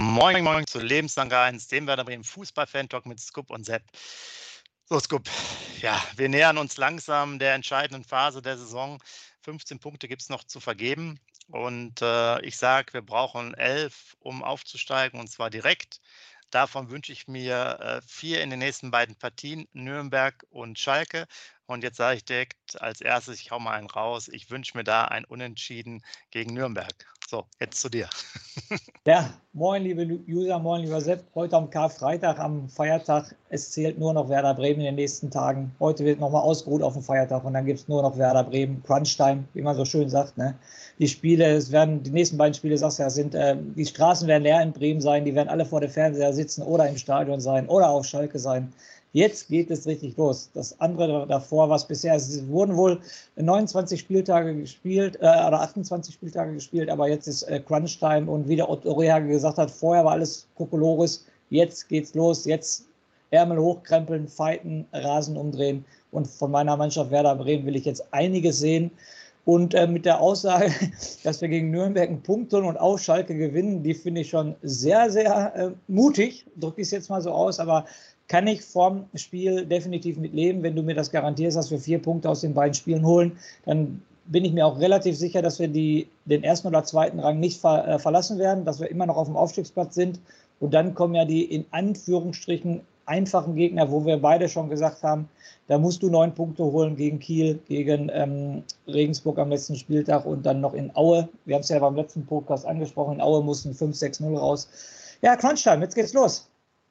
Moin, moin zu Lebenslang 1, dem Werder Bremen Fußball-Fan-Talk mit Scoop und Sepp. So, Scoop, ja, wir nähern uns langsam der entscheidenden Phase der Saison. 15 Punkte gibt es noch zu vergeben. Und äh, ich sage, wir brauchen 11, um aufzusteigen, und zwar direkt. Davon wünsche ich mir äh, vier in den nächsten beiden Partien, Nürnberg und Schalke. Und jetzt sage ich direkt als erstes, ich hau mal einen raus. Ich wünsche mir da ein Unentschieden gegen Nürnberg. So, jetzt zu dir. Ja, moin, liebe User, moin, lieber Sepp. Heute am Karfreitag, am Feiertag. Es zählt nur noch Werder Bremen in den nächsten Tagen. Heute wird nochmal ausgeruht auf dem Feiertag und dann gibt es nur noch Werder Bremen. Crunchtime, wie man so schön sagt. Ne? Die Spiele, es werden, die nächsten beiden Spiele, sagst du ja, sind, äh, die Straßen werden leer in Bremen sein, die werden alle vor dem Fernseher sitzen oder im Stadion sein oder auf Schalke sein. Jetzt geht es richtig los. Das andere davor, was bisher, es wurden wohl 29 Spieltage gespielt äh, oder 28 Spieltage gespielt, aber jetzt ist äh, Crunch-Time und wie der Otto Rehage gesagt hat, vorher war alles Kokolores, jetzt geht's los, jetzt Ärmel hochkrempeln, fighten, Rasen umdrehen und von meiner Mannschaft Werder Bremen will ich jetzt einiges sehen. Und äh, mit der Aussage, dass wir gegen Nürnberg einen Punkt holen und auf Schalke gewinnen, die finde ich schon sehr, sehr äh, mutig. Drücke ich es jetzt mal so aus, aber kann ich vom Spiel definitiv mit leben. Wenn du mir das garantierst, dass wir vier Punkte aus den beiden Spielen holen, dann bin ich mir auch relativ sicher, dass wir die, den ersten oder zweiten Rang nicht ver, äh, verlassen werden, dass wir immer noch auf dem Aufstiegsplatz sind. Und dann kommen ja die in Anführungsstrichen einfachen Gegner, wo wir beide schon gesagt haben, da musst du neun Punkte holen gegen Kiel, gegen ähm, Regensburg am letzten Spieltag und dann noch in Aue. Wir haben es ja beim letzten Podcast angesprochen, in Aue mussten 5-6-0 raus. Ja, Crunchtime, jetzt geht's los.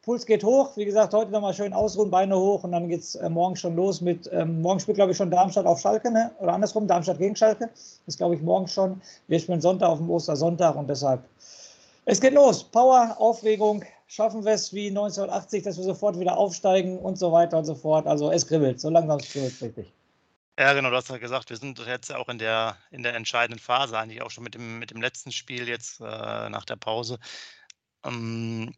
Puls geht hoch. Wie gesagt, heute nochmal schön ausruhen, Beine hoch und dann geht es äh, morgen schon los mit, ähm, morgen spielt glaube ich schon Darmstadt auf Schalke, ne? oder andersrum, Darmstadt gegen Schalke. Das glaube ich morgen schon. Wir spielen Sonntag auf dem Ostersonntag und deshalb, es geht los. Power, Aufregung, schaffen wir es wie 1980, dass wir sofort wieder aufsteigen und so weiter und so fort. Also es kribbelt, so langsam kribbelt es richtig. Ja, genau, du hast ja gesagt, wir sind jetzt auch in der, in der entscheidenden Phase, eigentlich auch schon mit dem, mit dem letzten Spiel jetzt äh, nach der Pause. Ähm,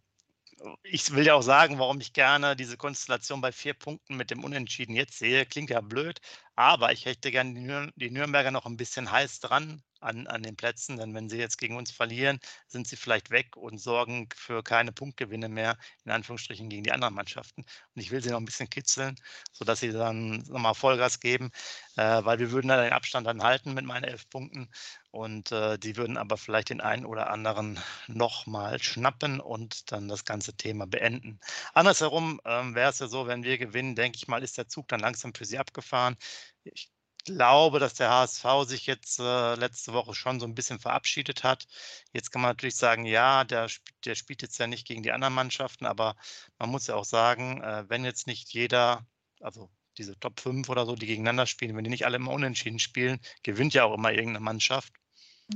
ich will ja auch sagen, warum ich gerne diese Konstellation bei vier Punkten mit dem Unentschieden jetzt sehe. Klingt ja blöd, aber ich hätte gerne die, Nür die Nürnberger noch ein bisschen heiß dran an, an den Plätzen, denn wenn sie jetzt gegen uns verlieren, sind sie vielleicht weg und sorgen für keine Punktgewinne mehr, in Anführungsstrichen, gegen die anderen Mannschaften. Und ich will sie noch ein bisschen kitzeln, sodass sie dann nochmal Vollgas geben, äh, weil wir würden dann den Abstand dann halten mit meinen elf Punkten und äh, die würden aber vielleicht den einen oder anderen nochmal schnappen und dann das ganze Thema beenden. Andersherum ähm, wäre es ja so, wenn wir gewinnen, denke ich mal, ist der Zug dann langsam für sie abgefahren. Ich glaube, dass der HSV sich jetzt äh, letzte Woche schon so ein bisschen verabschiedet hat. Jetzt kann man natürlich sagen, ja, der, der spielt jetzt ja nicht gegen die anderen Mannschaften, aber man muss ja auch sagen, äh, wenn jetzt nicht jeder, also diese Top 5 oder so, die gegeneinander spielen, wenn die nicht alle immer unentschieden spielen, gewinnt ja auch immer irgendeine Mannschaft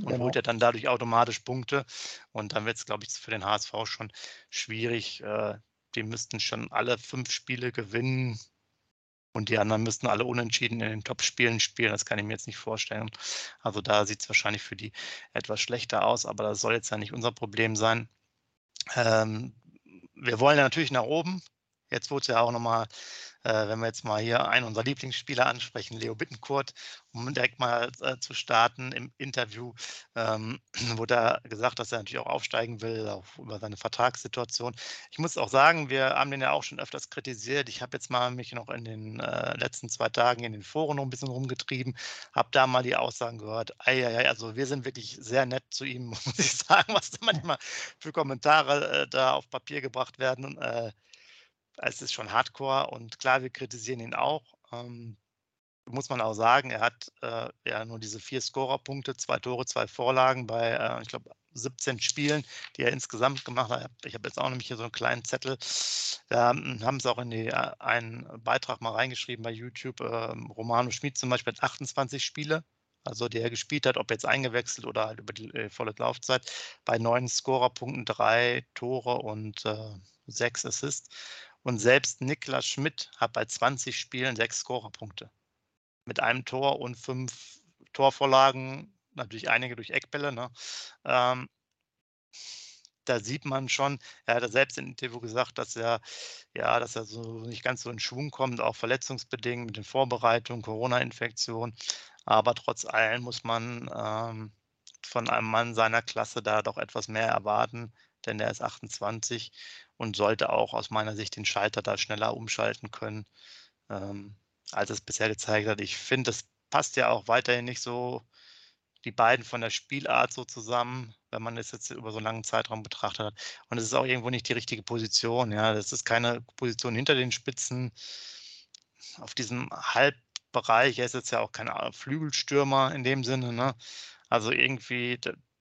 und genau. holt ja dann dadurch automatisch Punkte. Und dann wird es, glaube ich, für den HSV schon schwierig. Äh, die müssten schon alle fünf Spiele gewinnen. Und die anderen müssten alle unentschieden in den Top-Spielen spielen. Das kann ich mir jetzt nicht vorstellen. Also da sieht es wahrscheinlich für die etwas schlechter aus, aber das soll jetzt ja nicht unser Problem sein. Ähm, wir wollen ja natürlich nach oben. Jetzt wurde es ja auch nochmal äh, wenn wir jetzt mal hier einen unserer Lieblingsspieler ansprechen, Leo Bittenkurt, um direkt mal äh, zu starten im Interview, ähm, wurde er gesagt, dass er natürlich auch aufsteigen will, auch über seine Vertragssituation. Ich muss auch sagen, wir haben den ja auch schon öfters kritisiert. Ich habe jetzt mal mich noch in den äh, letzten zwei Tagen in den Foren noch ein bisschen rumgetrieben, habe da mal die Aussagen gehört. Eieiei, also wir sind wirklich sehr nett zu ihm, muss ich sagen, was da manchmal für Kommentare äh, da auf Papier gebracht werden. Äh, es ist schon Hardcore und klar, wir kritisieren ihn auch. Ähm, muss man auch sagen, er hat äh, ja nur diese vier Scorerpunkte, zwei Tore, zwei Vorlagen bei, äh, ich glaube, 17 Spielen, die er insgesamt gemacht hat. Ich habe jetzt auch nämlich hier so einen kleinen Zettel. Da ähm, haben sie auch in die, äh, einen Beitrag mal reingeschrieben bei YouTube. Ähm, Romano Schmid zum Beispiel hat 28 Spiele also die er gespielt hat, ob jetzt eingewechselt oder halt über die äh, volle Laufzeit, bei neun Scorerpunkten drei Tore und äh, sechs Assists. Und selbst Niklas Schmidt hat bei 20 Spielen sechs Scorerpunkte. Mit einem Tor und fünf Torvorlagen, natürlich einige durch Eckbälle. Ne? Ähm, da sieht man schon, er hat selbst im Interview gesagt, dass er, ja, dass er so nicht ganz so in Schwung kommt, auch verletzungsbedingt mit den Vorbereitungen, Corona-Infektion. Aber trotz allem muss man ähm, von einem Mann seiner Klasse da doch etwas mehr erwarten, denn er ist 28 und sollte auch aus meiner Sicht den Schalter da schneller umschalten können, ähm, als es bisher gezeigt hat. Ich finde, das passt ja auch weiterhin nicht so die beiden von der Spielart so zusammen, wenn man es jetzt über so einen langen Zeitraum betrachtet hat. Und es ist auch irgendwo nicht die richtige Position. Ja, das ist keine Position hinter den Spitzen. Auf diesem Halbbereich, er ist jetzt ja auch kein Flügelstürmer in dem Sinne. Ne? Also irgendwie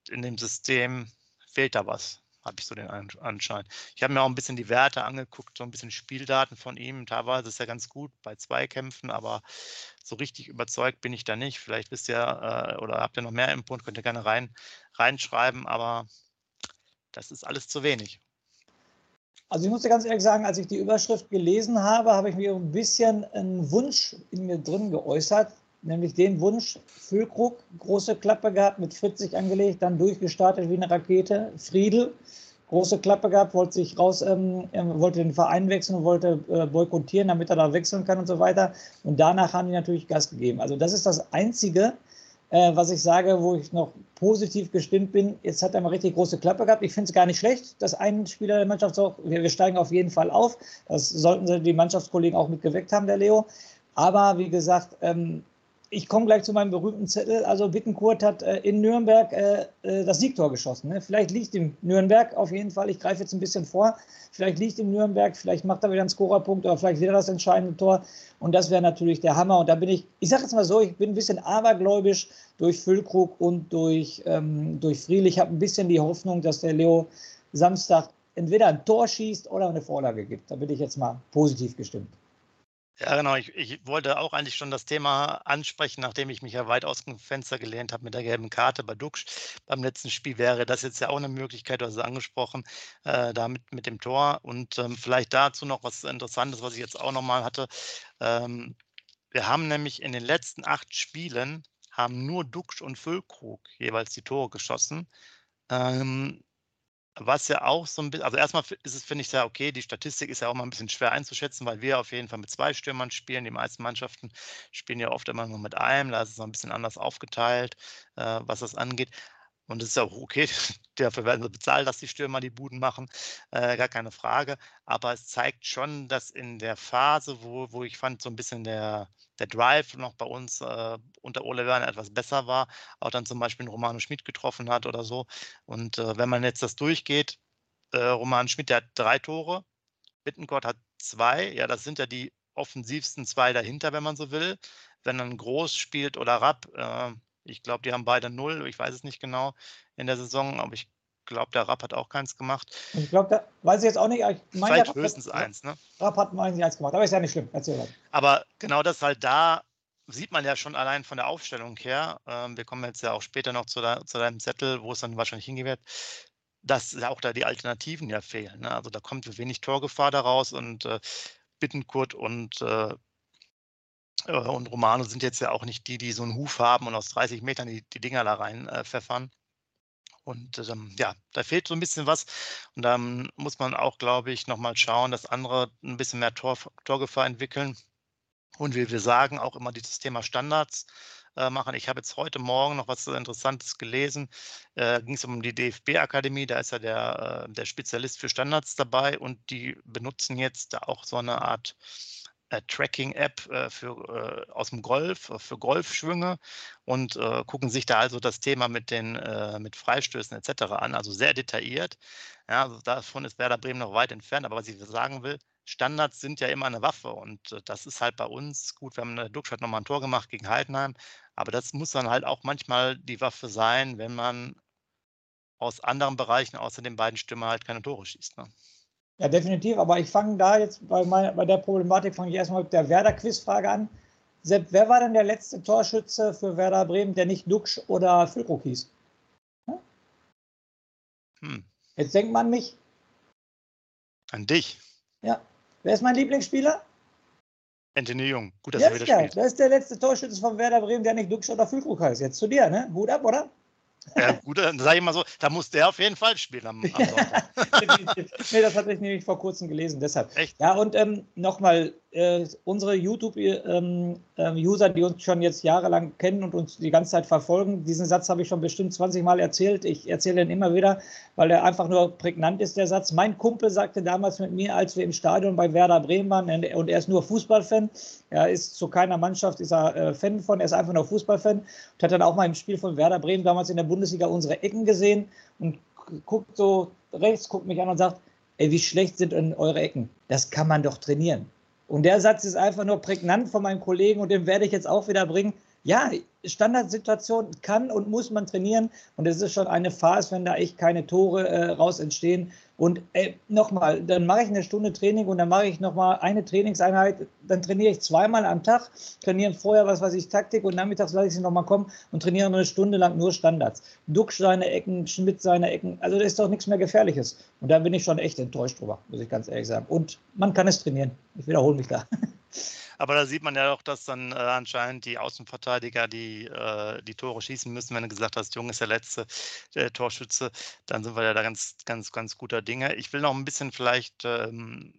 in dem System fehlt da was habe ich so den Anschein. Ich habe mir auch ein bisschen die Werte angeguckt, so ein bisschen Spieldaten von ihm. Teilweise ist er ganz gut bei Zweikämpfen, aber so richtig überzeugt bin ich da nicht. Vielleicht wisst ihr äh, oder habt ihr noch mehr Input, könnt ihr gerne rein, reinschreiben, aber das ist alles zu wenig. Also ich muss dir ganz ehrlich sagen, als ich die Überschrift gelesen habe, habe ich mir ein bisschen einen Wunsch in mir drin geäußert, nämlich den Wunsch, Füllkrug, große Klappe gehabt, mit 40 angelegt, dann durchgestartet wie eine Rakete, Friedel, große Klappe gehabt, wollte sich raus, ähm, wollte den Verein wechseln, wollte äh, boykottieren, damit er da wechseln kann und so weiter. Und danach haben die natürlich Gas gegeben. Also das ist das Einzige, äh, was ich sage, wo ich noch positiv gestimmt bin. Jetzt hat er mal richtig große Klappe gehabt. Ich finde es gar nicht schlecht, dass ein Spieler der Mannschaft sagt, wir, wir steigen auf jeden Fall auf. Das sollten die Mannschaftskollegen auch mitgeweckt haben, der Leo. Aber wie gesagt, ähm, ich komme gleich zu meinem berühmten Zettel. Also Bittenkurt hat äh, in Nürnberg äh, äh, das Siegtor geschossen. Ne? Vielleicht liegt ihm Nürnberg auf jeden Fall. Ich greife jetzt ein bisschen vor. Vielleicht liegt ihm Nürnberg, vielleicht macht er wieder einen Scorerpunkt oder vielleicht wieder das entscheidende Tor. Und das wäre natürlich der Hammer. Und da bin ich, ich sage jetzt mal so, ich bin ein bisschen abergläubisch durch Füllkrug und durch, ähm, durch Friedl. Ich habe ein bisschen die Hoffnung, dass der Leo Samstag entweder ein Tor schießt oder eine Vorlage gibt. Da bin ich jetzt mal positiv gestimmt. Ja, genau. Ich, ich wollte auch eigentlich schon das Thema ansprechen, nachdem ich mich ja weit aus dem Fenster gelehnt habe mit der gelben Karte bei Duxch. Beim letzten Spiel wäre das jetzt ja auch eine Möglichkeit, du hast es angesprochen, äh, damit mit dem Tor. Und ähm, vielleicht dazu noch was Interessantes, was ich jetzt auch nochmal hatte. Ähm, wir haben nämlich in den letzten acht Spielen haben nur Duxch und Füllkrug jeweils die Tore geschossen. Ähm, was ja auch so ein bisschen, also erstmal ist es, finde ich, sehr okay. Die Statistik ist ja auch mal ein bisschen schwer einzuschätzen, weil wir auf jeden Fall mit zwei Stürmern spielen. Die meisten Mannschaften spielen ja oft immer nur mit einem. Da ist es noch ein bisschen anders aufgeteilt, äh, was das angeht. Und es ist ja auch okay, dafür werden sie bezahlt, dass die Stürmer die Buden machen, äh, gar keine Frage. Aber es zeigt schon, dass in der Phase, wo, wo ich fand, so ein bisschen der, der Drive noch bei uns äh, unter Ole Werner etwas besser war, auch dann zum Beispiel Romano Schmidt getroffen hat oder so. Und äh, wenn man jetzt das durchgeht, äh, Romano Schmidt, der hat drei Tore, Bittenkort hat zwei, ja, das sind ja die offensivsten zwei dahinter, wenn man so will. Wenn dann Groß spielt oder Rapp, äh, ich glaube, die haben beide null. Ich weiß es nicht genau in der Saison, aber ich glaube, der Rapp hat auch keins gemacht. Ich glaube, da weiß ich jetzt auch nicht. Ich meine, Vielleicht höchstens hat, eins, ne? Rapp hat mal eins gemacht, aber ist ja nicht schlimm. Erzähl mal. Aber genau das halt da sieht man ja schon allein von der Aufstellung her. Ähm, wir kommen jetzt ja auch später noch zu, de zu deinem Zettel, wo es dann wahrscheinlich hingeht wird, dass auch da die Alternativen ja fehlen. Ne? Also da kommt wenig Torgefahr daraus und äh, Bittenkurt und äh, und Romano sind jetzt ja auch nicht die, die so einen Huf haben und aus 30 Metern die, die Dinger da rein äh, pfeffern. Und ähm, ja, da fehlt so ein bisschen was. Und dann muss man auch, glaube ich, nochmal schauen, dass andere ein bisschen mehr Tor, Torgefahr entwickeln. Und wie wir sagen, auch immer dieses Thema Standards äh, machen. Ich habe jetzt heute Morgen noch was Interessantes gelesen. Äh, Ging es um die DFB-Akademie, da ist ja der, äh, der Spezialist für Standards dabei und die benutzen jetzt da auch so eine Art äh, Tracking-App äh, für, äh, aus dem Golf, äh, für Golfschwünge und äh, gucken sich da also das Thema mit den äh, mit Freistößen etc. an, also sehr detailliert. Ja, also davon ist Werder Bremen noch weit entfernt, aber was ich sagen will, Standards sind ja immer eine Waffe und das ist halt bei uns gut. Wir haben in der Duckstadt nochmal ein Tor gemacht gegen Heidenheim, aber das muss dann halt auch manchmal die Waffe sein, wenn man aus anderen Bereichen außer den beiden Stimmen halt keine Tore schießt. Ne? Ja, definitiv. Aber ich fange da jetzt bei, meiner, bei der Problematik, fange ich erstmal mit der Werder-Quizfrage an. Sepp, wer war denn der letzte Torschütze für Werder Bremen, der nicht Duxch oder Füllkrug hieß? Hm? Hm. Jetzt denkt man mich. An dich. Ja. Wer ist mein Lieblingsspieler? Anthony Jung. Gut, dass Jetzt er wieder ja. spielt. Das ist der letzte Torschütze von Werder Bremen, der nicht Duxch oder Füllkrug heißt. Jetzt zu dir, ne? Hut ab, oder? Ja, gut, dann sage ich mal so, da muss der auf jeden Fall spielen am, am nee, das hatte ich nämlich vor kurzem gelesen, deshalb. Echt? Ja, und ähm, nochmal, äh, unsere YouTube-User, ähm, ähm, die uns schon jetzt jahrelang kennen und uns die ganze Zeit verfolgen, diesen Satz habe ich schon bestimmt 20 Mal erzählt. Ich erzähle ihn immer wieder, weil er einfach nur prägnant ist, der Satz. Mein Kumpel sagte damals mit mir, als wir im Stadion bei Werder Bremen waren, und er ist nur Fußballfan, er ist zu keiner Mannschaft, ist er äh, Fan von, er ist einfach nur Fußballfan und hat dann auch mal im Spiel von Werder Bremen damals in der Bundesliga unsere Ecken gesehen und guckt so rechts, guckt mich an und sagt, ey, wie schlecht sind denn eure Ecken? Das kann man doch trainieren. Und der Satz ist einfach nur prägnant von meinem Kollegen und den werde ich jetzt auch wieder bringen. Ja, Standardsituation kann und muss man trainieren und es ist schon eine Phase, wenn da echt keine Tore äh, raus entstehen. Und nochmal, dann mache ich eine Stunde Training und dann mache ich nochmal eine Trainingseinheit, dann trainiere ich zweimal am Tag, trainiere vorher, was weiß ich, Taktik und nachmittags lasse ich sie nochmal kommen und trainiere eine Stunde lang nur Standards. Duxch seine Ecken, Schmidt seine Ecken, also da ist doch nichts mehr Gefährliches. Und da bin ich schon echt enttäuscht drüber, muss ich ganz ehrlich sagen. Und man kann es trainieren. Ich wiederhole mich da. Aber da sieht man ja auch, dass dann äh, anscheinend die Außenverteidiger die, äh, die Tore schießen müssen. Wenn du gesagt hast, Jung ist der letzte der Torschütze, dann sind wir ja da ganz, ganz, ganz guter Dinge. Ich will noch ein bisschen vielleicht ähm,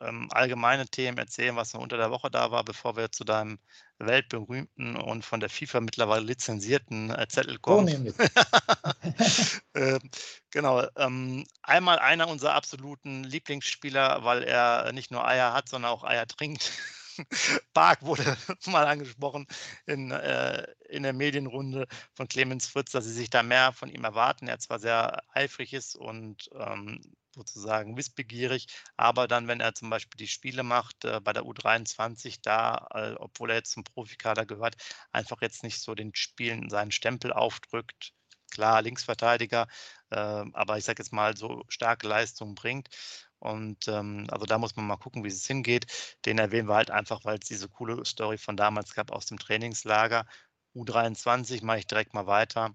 ähm, allgemeine Themen erzählen, was unter der Woche da war, bevor wir zu deinem weltberühmten und von der FIFA mittlerweile lizenzierten äh, Zettel kommen. Äh, genau. Ähm, einmal einer unserer absoluten Lieblingsspieler, weil er nicht nur Eier hat, sondern auch Eier trinkt. Park wurde mal angesprochen in, äh, in der Medienrunde von Clemens Fritz, dass sie sich da mehr von ihm erwarten. Er zwar sehr eifrig ist und ähm, sozusagen wissbegierig, aber dann, wenn er zum Beispiel die Spiele macht äh, bei der U23, da, äh, obwohl er jetzt zum Profikader gehört, einfach jetzt nicht so den Spielen seinen Stempel aufdrückt. Klar, Linksverteidiger, äh, aber ich sage jetzt mal, so starke Leistungen bringt. Und ähm, also da muss man mal gucken, wie es hingeht. Den erwähnen wir halt einfach, weil es diese coole Story von damals gab aus dem Trainingslager. U23 mache ich direkt mal weiter.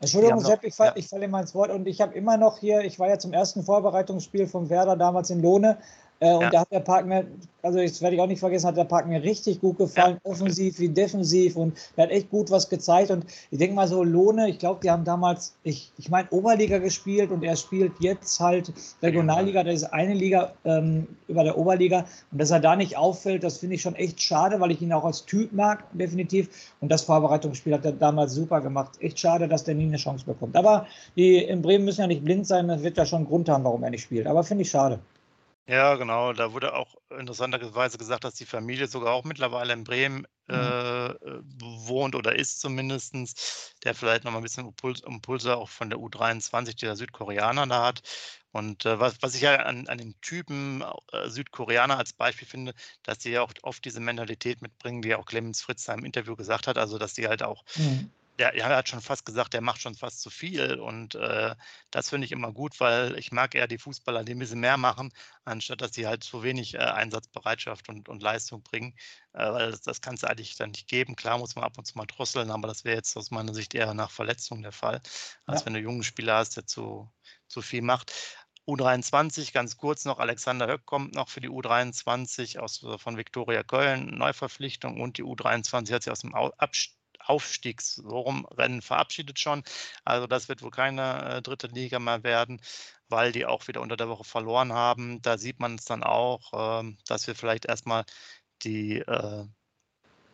Entschuldigung, Sepp, ich, fall, ja. ich falle mal ins Wort und ich habe immer noch hier, ich war ja zum ersten Vorbereitungsspiel von Werder damals in Lohne äh, und ja. da hat der Park mir, also das werde ich auch nicht vergessen, hat der Park mir richtig gut gefallen, ja. offensiv wie defensiv und der hat echt gut was gezeigt. Und ich denke mal so, Lohne, ich glaube, die haben damals, ich, ich meine, Oberliga gespielt und er spielt jetzt halt Regionalliga, das ist eine Liga ähm, über der Oberliga. Und dass er da nicht auffällt, das finde ich schon echt schade, weil ich ihn auch als Typ mag, definitiv. Und das Vorbereitungsspiel hat er damals super gemacht. Echt schade, dass der nie eine Chance bekommt. Aber die in Bremen müssen ja nicht blind sein, das wird ja schon einen Grund haben, warum er nicht spielt. Aber finde ich schade. Ja, genau. Da wurde auch interessanterweise gesagt, dass die Familie sogar auch mittlerweile in Bremen mhm. äh, wohnt oder ist zumindest, der vielleicht noch mal ein bisschen Impuls, Impulse auch von der U23 der Südkoreaner da hat. Und äh, was, was ich ja an, an den Typen äh, Südkoreaner als Beispiel finde, dass die ja auch oft diese Mentalität mitbringen, die auch Clemens Fritz da im Interview gesagt hat, also dass die halt auch mhm der, er hat schon fast gesagt, der macht schon fast zu viel. Und äh, das finde ich immer gut, weil ich mag eher die Fußballer, die ein bisschen mehr machen, anstatt dass sie halt zu wenig äh, Einsatzbereitschaft und, und Leistung bringen. Äh, weil das, das kann es eigentlich dann nicht geben. Klar muss man ab und zu mal drosseln, aber das wäre jetzt aus meiner Sicht eher nach Verletzung der Fall, als ja. wenn du jungen Spieler hast, der zu, zu viel macht. U23, ganz kurz noch, Alexander Höck kommt noch für die U23 aus, äh, von Viktoria Köln, Neuverpflichtung und die U23 hat sich aus dem Abstieg Aufstiegsrennen verabschiedet schon. Also das wird wohl keine äh, dritte Liga mehr werden, weil die auch wieder unter der Woche verloren haben. Da sieht man es dann auch, äh, dass wir vielleicht erstmal die äh,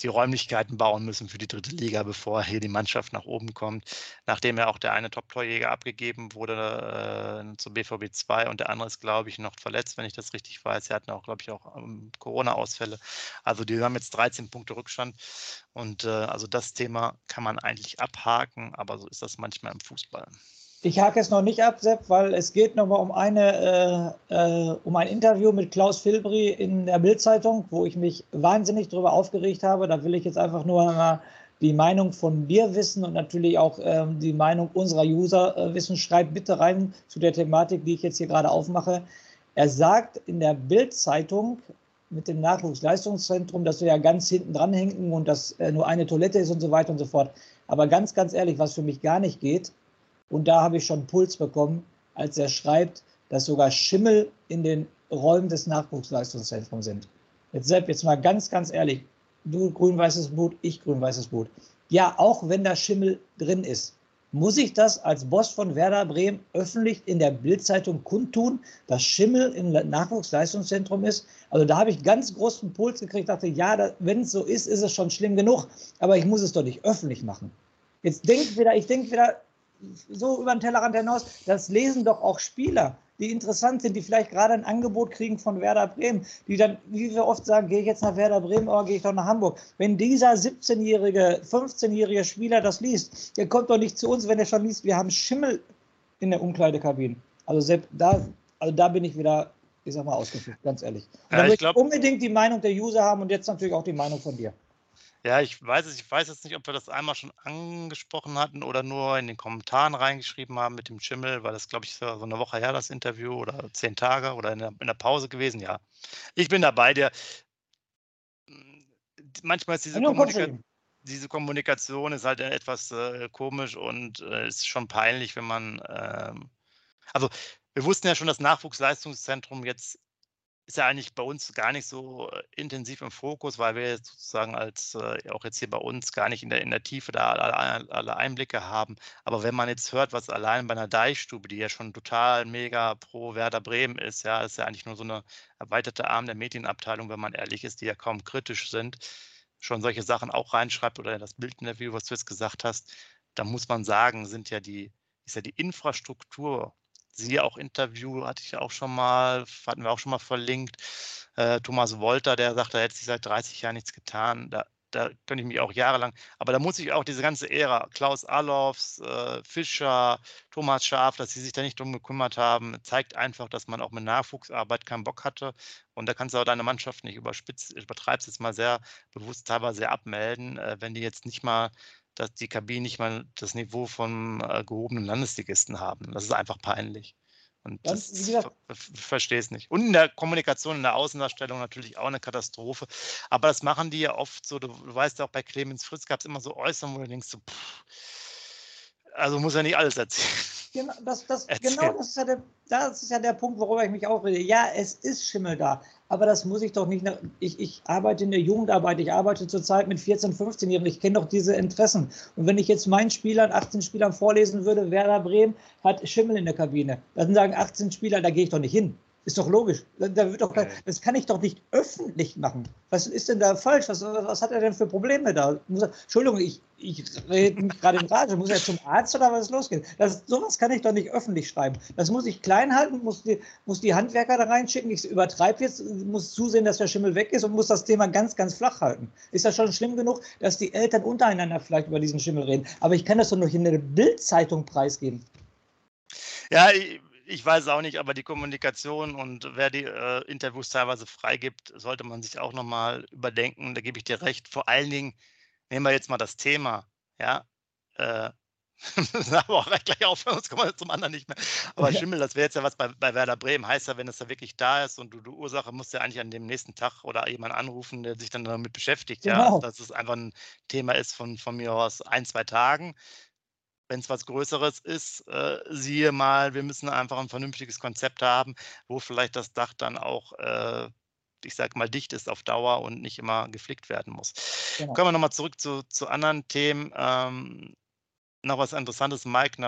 die Räumlichkeiten bauen müssen für die dritte Liga, bevor hier die Mannschaft nach oben kommt. Nachdem ja auch der eine Top-Torjäger abgegeben wurde äh, zum BVB 2 und der andere ist, glaube ich, noch verletzt, wenn ich das richtig weiß. Sie hatten auch, glaube ich, auch ähm, Corona-Ausfälle. Also die haben jetzt 13 Punkte Rückstand. Und äh, also das Thema kann man eigentlich abhaken, aber so ist das manchmal im Fußball. Ich hake es noch nicht ab, Sepp, weil es geht nochmal um, äh, äh, um ein Interview mit Klaus Filbri in der Bildzeitung, wo ich mich wahnsinnig darüber aufgeregt habe. Da will ich jetzt einfach nur mal die Meinung von dir wissen und natürlich auch äh, die Meinung unserer User äh, wissen. Schreib bitte rein zu der Thematik, die ich jetzt hier gerade aufmache. Er sagt in der Bildzeitung, mit dem Nachwuchsleistungszentrum, dass wir ja ganz hinten dran hängen und dass äh, nur eine Toilette ist und so weiter und so fort. Aber ganz, ganz ehrlich, was für mich gar nicht geht, und da habe ich schon Puls bekommen, als er schreibt, dass sogar Schimmel in den Räumen des Nachwuchsleistungszentrums sind. Jetzt Sepp, jetzt mal ganz, ganz ehrlich, du grün-weißes Blut, ich grün-weißes Blut. Ja, auch wenn da Schimmel drin ist, muss ich das als Boss von Werder Bremen öffentlich in der Bildzeitung kundtun, dass Schimmel im Nachwuchsleistungszentrum ist? Also da habe ich ganz großen Puls gekriegt, dachte, ja, wenn es so ist, ist es schon schlimm genug, aber ich muss es doch nicht öffentlich machen. Jetzt denkt wieder, ich denke wieder so über den Tellerrand hinaus, das lesen doch auch Spieler die interessant sind, die vielleicht gerade ein Angebot kriegen von Werder Bremen, die dann, wie wir oft sagen, gehe ich jetzt nach Werder Bremen oder gehe ich doch nach Hamburg. Wenn dieser 17-jährige, 15-jährige Spieler das liest, der kommt doch nicht zu uns, wenn er schon liest, wir haben Schimmel in der Umkleidekabine. Also selbst da, also da bin ich wieder, ich sag mal, ausgeführt, ganz ehrlich. Und ja, da ich, ich unbedingt die Meinung der User haben und jetzt natürlich auch die Meinung von dir. Ja, ich weiß es, ich weiß jetzt nicht, ob wir das einmal schon angesprochen hatten oder nur in den Kommentaren reingeschrieben haben mit dem Schimmel, weil das, glaube ich, so eine Woche her, das Interview oder zehn Tage oder in der, in der Pause gewesen. Ja, ich bin dabei. Der, hm, manchmal ist diese, Kommunika diese Kommunikation ist halt etwas äh, komisch und äh, ist schon peinlich, wenn man, äh, also wir wussten ja schon, das Nachwuchsleistungszentrum jetzt ist ja eigentlich bei uns gar nicht so äh, intensiv im Fokus, weil wir sozusagen als äh, auch jetzt hier bei uns gar nicht in der, in der Tiefe da alle, alle, Einblicke haben. Aber wenn man jetzt hört, was allein bei einer Deichstube, die ja schon total mega pro Werder Bremen ist, ja, ist ja eigentlich nur so eine erweiterte Arm der Medienabteilung, wenn man ehrlich ist, die ja kaum kritisch sind, schon solche Sachen auch reinschreibt oder das Bildinterview, was du jetzt gesagt hast, da muss man sagen, sind ja die, ist ja die Infrastruktur Sie auch Interview, hatte ich auch schon mal, hatten wir auch schon mal verlinkt. Äh, Thomas Wolter, der sagt, er hätte sich seit 30 Jahren nichts getan. Da, da könnte ich mich auch jahrelang, aber da muss ich auch diese ganze Ära, Klaus Allofs, äh, Fischer, Thomas Schaf, dass sie sich da nicht drum gekümmert haben, zeigt einfach, dass man auch mit Nachwuchsarbeit keinen Bock hatte. Und da kannst du auch deine Mannschaft nicht überspitzt, übertreibst jetzt mal sehr bewusst teilweise abmelden, äh, wenn die jetzt nicht mal dass die Kabinen nicht mal das Niveau von äh, gehobenen Landesligisten haben. Das ist einfach peinlich. Und das, das ich verstehe es nicht. Und in der Kommunikation, in der Außendarstellung natürlich auch eine Katastrophe. Aber das machen die ja oft so. Du, du weißt ja auch bei Clemens Fritz gab es immer so Äußerungen, wo du denkst, so, pff, also muss er nicht alles erzählen. Genau, das, das, genau das, ist ja der, das ist ja der Punkt, worüber ich mich aufrede. Ja, es ist Schimmel da, aber das muss ich doch nicht. Ich, ich arbeite in der Jugendarbeit, ich arbeite zurzeit mit 14-, 15-Jährigen, ich kenne doch diese Interessen. Und wenn ich jetzt meinen Spielern, 18 Spielern vorlesen würde, Werder Bremen hat Schimmel in der Kabine, dann sagen 18 Spieler, da gehe ich doch nicht hin. Ist doch logisch. Da wird doch. Das kann ich doch nicht öffentlich machen. Was ist denn da falsch? Was, was hat er denn für Probleme da? Entschuldigung, ich, ich rede gerade in Rage. Muss er zum Arzt oder was losgehen? Das, sowas kann ich doch nicht öffentlich schreiben. Das muss ich klein halten, muss die, muss die Handwerker da reinschicken. Ich übertreibe jetzt, muss zusehen, dass der Schimmel weg ist und muss das Thema ganz, ganz flach halten. Ist das schon schlimm genug, dass die Eltern untereinander vielleicht über diesen Schimmel reden? Aber ich kann das doch noch in der Bildzeitung preisgeben. Ja, ich, weiß auch nicht, aber die Kommunikation und wer die äh, Interviews teilweise freigibt, sollte man sich auch nochmal überdenken. Da gebe ich dir recht. Vor allen Dingen, nehmen wir jetzt mal das Thema, ja. Äh, aber auch gleich auf, sonst kommen wir zum anderen nicht mehr. Aber Schimmel, das wäre jetzt ja was bei, bei Werder Bremen. Heißt ja, wenn es da wirklich da ist und du die Ursache musst ja eigentlich an dem nächsten Tag oder jemand anrufen, der sich dann damit beschäftigt. Genau. Ja, dass es einfach ein Thema ist von, von mir aus ein, zwei Tagen wenn es was Größeres ist, äh, siehe mal, wir müssen einfach ein vernünftiges Konzept haben, wo vielleicht das Dach dann auch, äh, ich sage mal, dicht ist auf Dauer und nicht immer geflickt werden muss. Genau. Kommen wir nochmal zurück zu, zu anderen Themen. Ähm, noch was Interessantes, Mike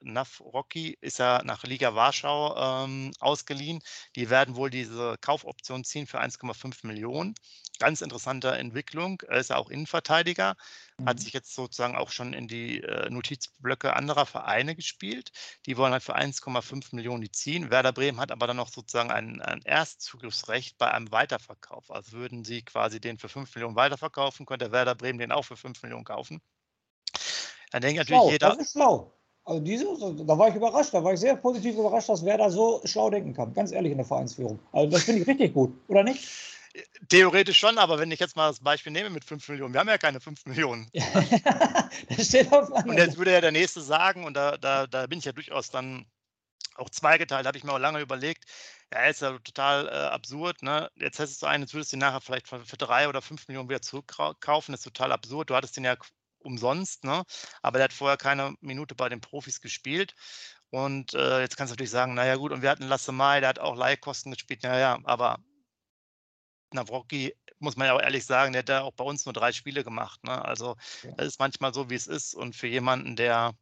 Navrocki ist ja nach Liga Warschau ähm, ausgeliehen. Die werden wohl diese Kaufoption ziehen für 1,5 Millionen. Ganz interessante Entwicklung. Er ist ja auch Innenverteidiger, mhm. hat sich jetzt sozusagen auch schon in die äh, Notizblöcke anderer Vereine gespielt. Die wollen halt für 1,5 Millionen die ziehen. Werder Bremen hat aber dann noch sozusagen ein, ein Erstzugriffsrecht bei einem Weiterverkauf. Also würden sie quasi den für 5 Millionen weiterverkaufen, könnte Werder Bremen den auch für 5 Millionen kaufen. Dann denkt natürlich schlau, jeder. Das ist schlau. Also diese, da war ich überrascht, da war ich sehr positiv überrascht, dass wer da so schlau denken kann. Ganz ehrlich in der Vereinsführung. Also das finde ich richtig gut, oder nicht? Theoretisch schon, aber wenn ich jetzt mal das Beispiel nehme mit 5 Millionen, wir haben ja keine 5 Millionen. das steht auf und jetzt würde ja der Nächste sagen, und da, da, da bin ich ja durchaus dann auch zweigeteilt, habe ich mir auch lange überlegt. Ja, ist ja total äh, absurd. Ne? Jetzt hättest du einen, jetzt würdest du ihn nachher vielleicht für, für drei oder fünf Millionen wieder zurückkaufen. Das ist total absurd. Du hattest den ja umsonst, ne? aber der hat vorher keine Minute bei den Profis gespielt. Und äh, jetzt kannst du natürlich sagen, naja gut, und wir hatten Lasse Mai, der hat auch Leihkosten gespielt. Naja, aber Nawrocki, muss man ja auch ehrlich sagen, der hat ja auch bei uns nur drei Spiele gemacht. Ne? Also das ist manchmal so, wie es ist. Und für jemanden, der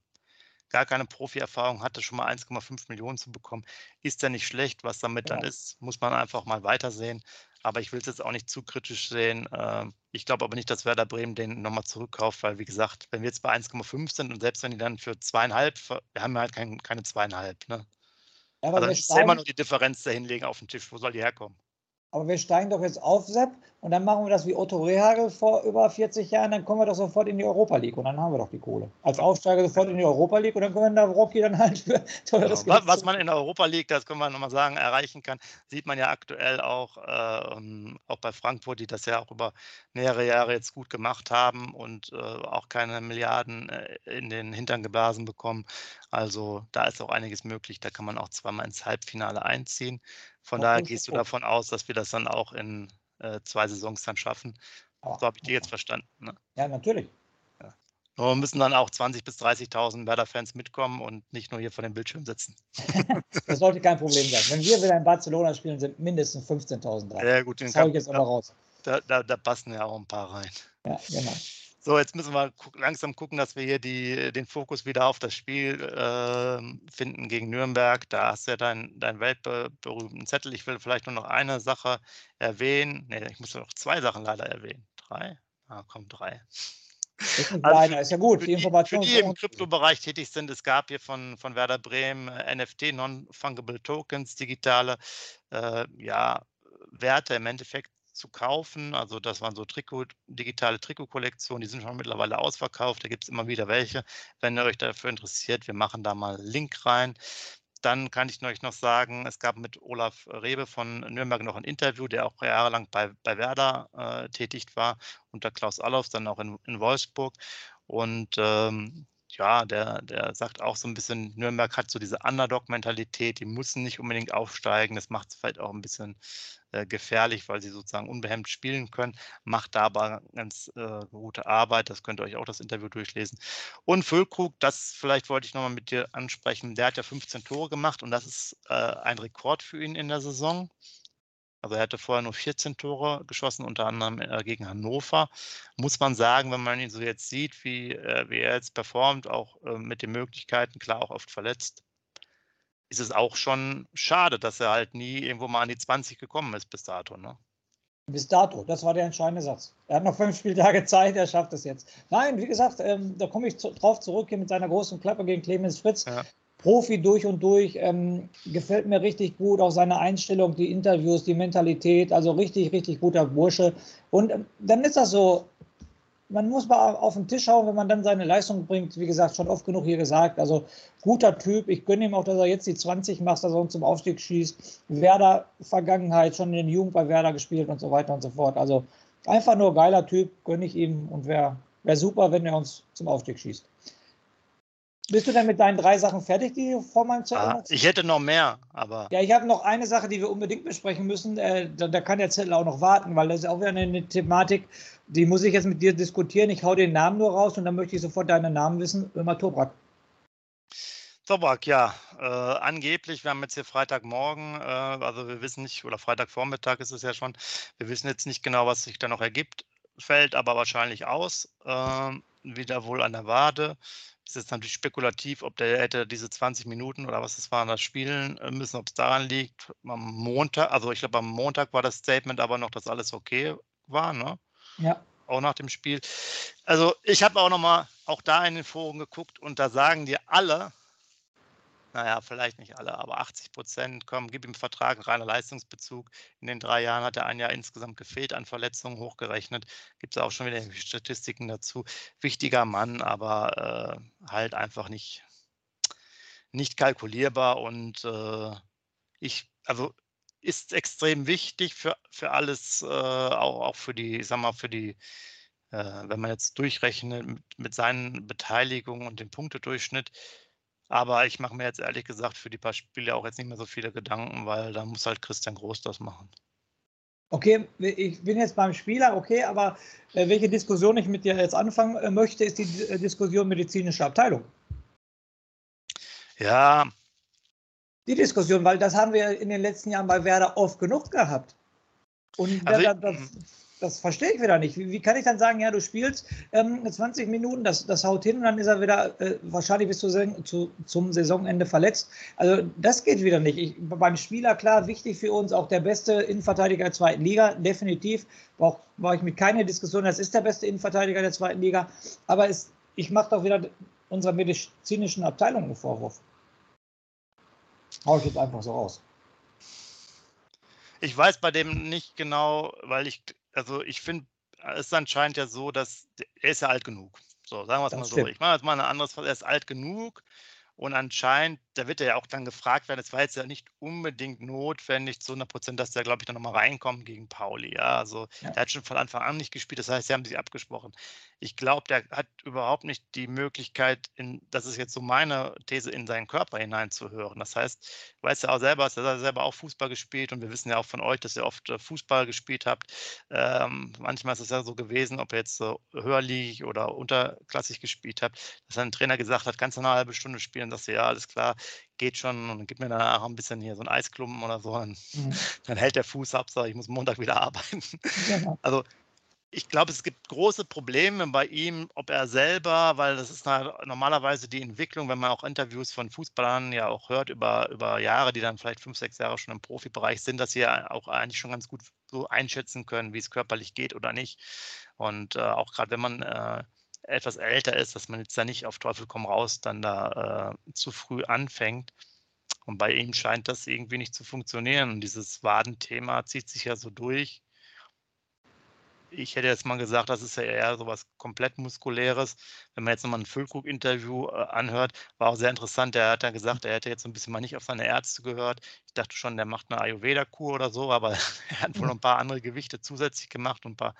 gar keine Profi-Erfahrung hatte, schon mal 1,5 Millionen zu bekommen, ist ja nicht schlecht. Was damit ja. dann ist, muss man einfach mal weitersehen. Aber ich will es jetzt auch nicht zu kritisch sehen. Ähm, ich glaube aber nicht, dass Werder Bremen den nochmal zurückkauft, weil, wie gesagt, wenn wir jetzt bei 1,5 sind und selbst wenn die dann für zweieinhalb, wir haben halt kein, keine zweieinhalb. Ne? Ja, aber also dann ist immer nur die Differenz dahinlegen auf dem Tisch. Wo soll die herkommen? Aber wir steigen doch jetzt auf, Sepp, und dann machen wir das wie Otto Rehagel vor über 40 Jahren, dann kommen wir doch sofort in die Europa League und dann haben wir doch die Kohle. Als Aufsteiger sofort in die Europa League und dann können wir da Rocky dann halt für teures genau. Was man in der Europa League, das können wir nochmal sagen, erreichen kann, sieht man ja aktuell auch, äh, auch bei Frankfurt, die das ja auch über mehrere Jahre jetzt gut gemacht haben und äh, auch keine Milliarden äh, in den Hintern geblasen bekommen. Also da ist auch einiges möglich. Da kann man auch zweimal ins Halbfinale einziehen. Von auch daher gehst du davon aus, dass wir das dann auch in äh, zwei Saisons dann schaffen. Oh, so habe ich dir jetzt verstanden. Ne? Ja, natürlich. Ja. Nur müssen dann auch 20.000 bis 30.000 Werder-Fans mitkommen und nicht nur hier vor dem Bildschirm sitzen. das sollte kein Problem sein. Wenn wir wieder in Barcelona spielen, sind mindestens 15.000 da. Ja, gut, den das ich jetzt aber raus. Da, da, da passen ja auch ein paar rein. Ja, genau. So, jetzt müssen wir langsam gucken, dass wir hier die, den Fokus wieder auf das Spiel äh, finden gegen Nürnberg. Da hast du ja deinen dein weltberühmten Zettel. Ich will vielleicht nur noch eine Sache erwähnen. Ne, ich muss noch zwei Sachen leider erwähnen. Drei? Ah, komm, drei. Also ist ja gut. Die Informationen. Für die im Kryptobereich tätig sind, es gab hier von, von Werder Bremen äh, NFT, Non-Fungible Tokens, digitale äh, ja, Werte im Endeffekt zu kaufen. Also das waren so Trikot, digitale Trikotkollektionen, die sind schon mittlerweile ausverkauft. Da gibt es immer wieder welche. Wenn ihr euch dafür interessiert, wir machen da mal einen Link rein. Dann kann ich euch noch sagen, es gab mit Olaf Rebe von Nürnberg noch ein Interview, der auch jahrelang bei, bei Werder äh, tätig war, unter Klaus Allofs, dann auch in, in Wolfsburg. Und ähm, ja, der, der sagt auch so ein bisschen, Nürnberg hat so diese Underdog-Mentalität, die müssen nicht unbedingt aufsteigen. Das macht es vielleicht auch ein bisschen äh, gefährlich, weil sie sozusagen unbehemmt spielen können, macht da aber ganz äh, gute Arbeit. Das könnt ihr euch auch das Interview durchlesen. Und Füllkrug, das vielleicht wollte ich nochmal mit dir ansprechen, der hat ja 15 Tore gemacht und das ist äh, ein Rekord für ihn in der Saison. Also er hatte vorher nur 14 Tore geschossen, unter anderem äh, gegen Hannover. Muss man sagen, wenn man ihn so jetzt sieht, wie, äh, wie er jetzt performt, auch äh, mit den Möglichkeiten, klar auch oft verletzt, ist es auch schon schade, dass er halt nie irgendwo mal an die 20 gekommen ist bis dato. Ne? Bis dato, das war der entscheidende Satz. Er hat noch fünf Spieltage Zeit, er schafft es jetzt. Nein, wie gesagt, ähm, da komme ich zu, drauf zurück hier mit seiner großen Klappe gegen Clemens Fritz. Ja. Profi durch und durch, ähm, gefällt mir richtig gut, auch seine Einstellung, die Interviews, die Mentalität, also richtig, richtig guter Bursche. Und ähm, dann ist das so, man muss mal auf den Tisch schauen, wenn man dann seine Leistung bringt. Wie gesagt, schon oft genug hier gesagt. Also guter Typ. Ich gönne ihm auch, dass er jetzt die 20 macht, dass er uns zum Aufstieg schießt. Werder Vergangenheit, schon in der Jugend bei Werder gespielt und so weiter und so fort. Also einfach nur geiler Typ, gönne ich ihm und wäre wär super, wenn er uns zum Aufstieg schießt. Bist du denn mit deinen drei Sachen fertig, die du vor meinem Zettel ah, Ich hätte noch mehr, aber. Ja, ich habe noch eine Sache, die wir unbedingt besprechen müssen. Äh, da, da, kann der Zettel auch noch warten, weil das ist auch wieder eine, Thematik, die muss ich jetzt mit dir diskutieren. Ich hau den Namen nur raus und dann möchte ich sofort deinen Namen wissen. Ömer Tobrak. Tobrak, ja. Äh, angeblich, wir haben jetzt hier Freitagmorgen, äh, also wir wissen nicht, oder Freitagvormittag ist es ja schon, wir wissen jetzt nicht genau, was sich da noch ergibt, fällt aber wahrscheinlich aus. Äh, wieder wohl an der Wade ist jetzt natürlich spekulativ, ob der hätte diese 20 Minuten oder was es waren, das spielen äh, müssen, ob es daran liegt. Am Montag, also ich glaube, am Montag war das Statement aber noch, dass alles okay war, ne? Ja. Auch nach dem Spiel. Also ich habe auch nochmal auch da in den Foren geguckt und da sagen dir alle, naja, vielleicht nicht alle, aber 80 Prozent, komm, gib ihm Vertrag, reiner Leistungsbezug. In den drei Jahren hat er ein Jahr insgesamt gefehlt an Verletzungen, hochgerechnet. Gibt es auch schon wieder Statistiken dazu. Wichtiger Mann, aber äh, halt einfach nicht, nicht kalkulierbar und äh, ich, also ist extrem wichtig für, für alles, äh, auch, auch für die, sag mal, für die, äh, wenn man jetzt durchrechnet mit, mit seinen Beteiligungen und dem Punktedurchschnitt, Aber ich mache mir jetzt ehrlich gesagt für die paar Spiele auch jetzt nicht mehr so viele Gedanken, weil da muss halt Christian Groß das machen. Okay, ich bin jetzt beim Spieler, okay, aber äh, welche Diskussion ich mit dir jetzt anfangen äh, möchte, ist die äh, Diskussion medizinische Abteilung. Ja. Die Diskussion, weil das haben wir in den letzten Jahren bei Werder oft genug gehabt. Und also, das, das, das verstehe ich wieder nicht. Wie, wie, kann ich dann sagen, ja, du spielst ähm, 20 Minuten, das, das haut hin und dann ist er wieder äh, wahrscheinlich bis zu, zu, zum Saisonende verletzt. Also das geht wieder nicht. Ich, beim Spieler, klar, wichtig für uns, auch der beste Innenverteidiger der zweiten Liga, definitiv. Brauch, brauche ich mit keine Diskussion, das ist der beste Innenverteidiger der zweiten Liga. Aber es, ich mache doch wieder unserer medizinischen Abteilung einen Vorwurf. Hau ich jetzt einfach so raus. Ich weiß bei dem nicht genau, weil ich also ich finde, es ist anscheinend ja so, dass er ist ja alt genug. So, sagen wir es mal so. Ich mache jetzt mal ein anderes, er ist alt genug und anscheinend, da wird er ja auch dann gefragt werden, es war jetzt ja nicht unbedingt notwendig zu 100 Prozent, dass der, glaube ich, dann nochmal reinkommt gegen Pauli. Ja, also ja. der hat schon von Anfang an nicht gespielt, das heißt, sie haben sich abgesprochen. Ich glaube, der hat überhaupt nicht die Möglichkeit, in, das ist jetzt so meine These, in seinen Körper hineinzuhören. Das heißt, du weißt ja auch selber, hast ja selber auch Fußball gespielt und wir wissen ja auch von euch, dass ihr oft äh, Fußball gespielt habt. Ähm, manchmal ist es ja so gewesen, ob ihr jetzt so höherliegig oder unterklassig gespielt habt, dass ein Trainer gesagt hat, kannst du eine halbe Stunde spielen, dass du ja, alles klar, geht schon und gib mir danach ein bisschen hier so ein Eisklumpen oder so, dann, mhm. dann hält der Fuß ab, so ich muss Montag wieder arbeiten. Genau. Also ich glaube, es gibt große Probleme bei ihm, ob er selber, weil das ist normalerweise die Entwicklung, wenn man auch Interviews von Fußballern ja auch hört über, über Jahre, die dann vielleicht fünf, sechs Jahre schon im Profibereich sind, dass sie ja auch eigentlich schon ganz gut so einschätzen können, wie es körperlich geht oder nicht. Und äh, auch gerade wenn man äh, etwas älter ist, dass man jetzt da nicht auf Teufel komm raus dann da äh, zu früh anfängt. Und bei ihm scheint das irgendwie nicht zu funktionieren. Und dieses Wadenthema zieht sich ja so durch ich hätte jetzt mal gesagt, das ist ja eher so was komplett Muskuläres. Wenn man jetzt nochmal ein Füllkrug-Interview äh, anhört, war auch sehr interessant. Der hat ja gesagt, er hätte jetzt ein bisschen mal nicht auf seine Ärzte gehört. Ich dachte schon, der macht eine Ayurveda-Kur oder so, aber er hat wohl noch ein paar andere Gewichte zusätzlich gemacht und ein paar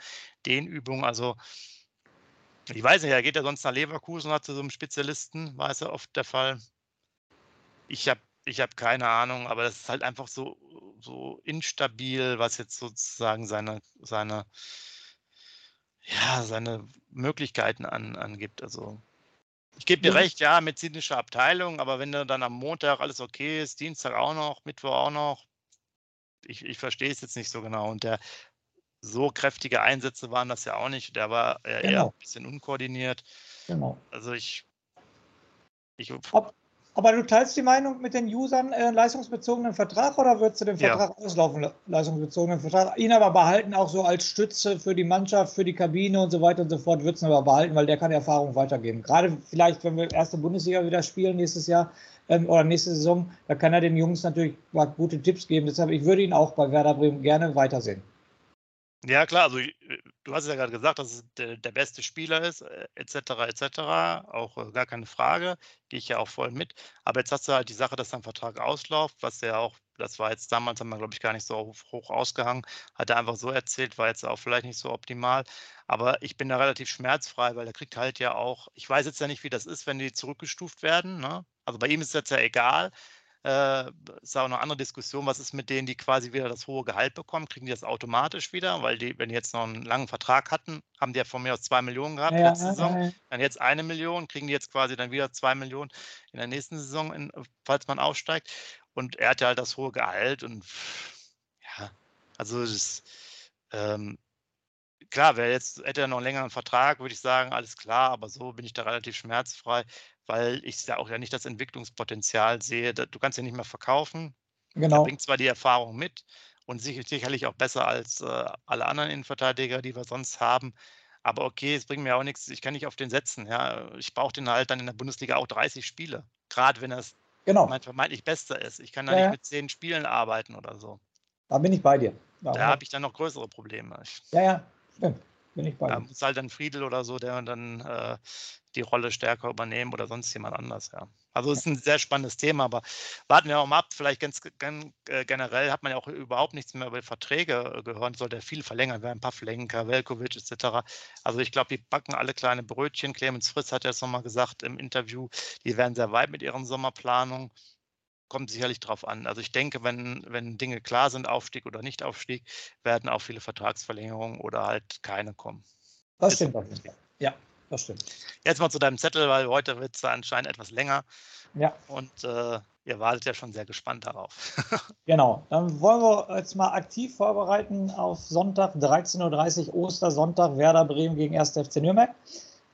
Dehnübungen. Also, ich weiß nicht, er geht ja sonst nach Leverkusen hat zu so einem Spezialisten, war es ja oft der Fall. Ich habe ich habe keine Ahnung, aber das ist halt einfach so, so instabil, was jetzt sozusagen seine, seine ja, seine Möglichkeiten an, angibt. Also ich gebe dir mhm. recht, ja, medizinische Abteilung, aber wenn dann am Montag alles okay ist, Dienstag auch noch, Mittwoch auch noch, ich, ich verstehe es jetzt nicht so genau. Und der so kräftige Einsätze waren das ja auch nicht. Der war eher, genau. eher ein bisschen unkoordiniert. Genau. Also ich. ich Ob, aber du teilst die Meinung mit den Usern äh, leistungsbezogenen Vertrag oder würdest du den Vertrag ja. auslaufen, leistungsbezogenen Vertrag, ihn aber behalten, auch so als Stütze für die Mannschaft, für die Kabine und so weiter und so fort, würdest du ihn aber behalten, weil der kann Erfahrung weitergeben. Gerade vielleicht, wenn wir erste Bundesliga wieder spielen nächstes Jahr ähm, oder nächste Saison, da kann er den Jungs natürlich gute Tipps geben. Deshalb, ich würde ihn auch bei Werder Bremen gerne weitersehen. Ja, klar, also äh, du hast es ja gerade gesagt, dass es der, der beste Spieler ist, etc., äh, etc., auch äh, gar keine Frage, gehe ich ja auch voll mit. Aber jetzt hast du halt die Sache, dass dein Vertrag ausläuft, was ja auch, das war jetzt damals, haben wir, glaube ich, gar nicht so hoch ausgehangen, hat er einfach so erzählt, war jetzt auch vielleicht nicht so optimal. Aber ich bin da relativ schmerzfrei, weil er kriegt halt ja auch, ich weiß jetzt ja nicht, wie das ist, wenn die zurückgestuft werden. Ne? Also bei ihm ist es jetzt ja egal. Äh, ist auch eine andere Diskussion, was ist mit denen, die quasi wieder das hohe Gehalt bekommen? Kriegen die das automatisch wieder? Weil die, wenn die jetzt noch einen langen Vertrag hatten, haben die ja von mir aus zwei Millionen gehabt ja, letzte Saison. Ja. Dann jetzt eine Million, kriegen die jetzt quasi dann wieder zwei Millionen in der nächsten Saison, in, falls man aufsteigt. Und er hat ja halt das hohe Gehalt und ja, also das, ähm, klar, wer jetzt hätte er noch einen längeren Vertrag, würde ich sagen, alles klar, aber so bin ich da relativ schmerzfrei weil ich da auch ja nicht das Entwicklungspotenzial sehe. Du kannst ja nicht mehr verkaufen. Genau. Er bringt zwar die Erfahrung mit und sicherlich auch besser als äh, alle anderen Innenverteidiger, die wir sonst haben. Aber okay, es bringt mir auch nichts. Ich kann nicht auf den setzen. Ja. Ich brauche den halt dann in der Bundesliga auch 30 Spiele. Gerade wenn er genau. mein vermeintlich Bester ist. Ich kann da ja, nicht mit zehn Spielen arbeiten oder so. Da bin ich bei dir. Da, da habe ich dann noch größere Probleme. Ja, ja, stimmt. Bin ich bei da muss halt dann Friedel oder so, der dann äh, die Rolle stärker übernehmen oder sonst jemand anders, ja. Also es ist ein sehr spannendes Thema, aber warten wir auch mal ab. Vielleicht ganz, ganz äh, generell hat man ja auch überhaupt nichts mehr über die Verträge äh, gehört. Sollte er viel verlängern werden, Pavlenka, Velkovic etc. Also ich glaube, die backen alle kleine Brötchen. Clemens Fritz hat ja es nochmal gesagt im Interview, die werden sehr weit mit ihren Sommerplanungen. Kommt sicherlich drauf an. Also ich denke, wenn, wenn Dinge klar sind, Aufstieg oder nicht Aufstieg, werden auch viele Vertragsverlängerungen oder halt keine kommen. Das stimmt Fall. Ja das stimmt. Jetzt mal zu deinem Zettel, weil heute wird es anscheinend etwas länger. Ja. Und äh, ihr wartet ja schon sehr gespannt darauf. genau. Dann wollen wir jetzt mal aktiv vorbereiten auf Sonntag, 13.30 Uhr, Ostersonntag, Werder Bremen gegen 1. FC Nürnberg.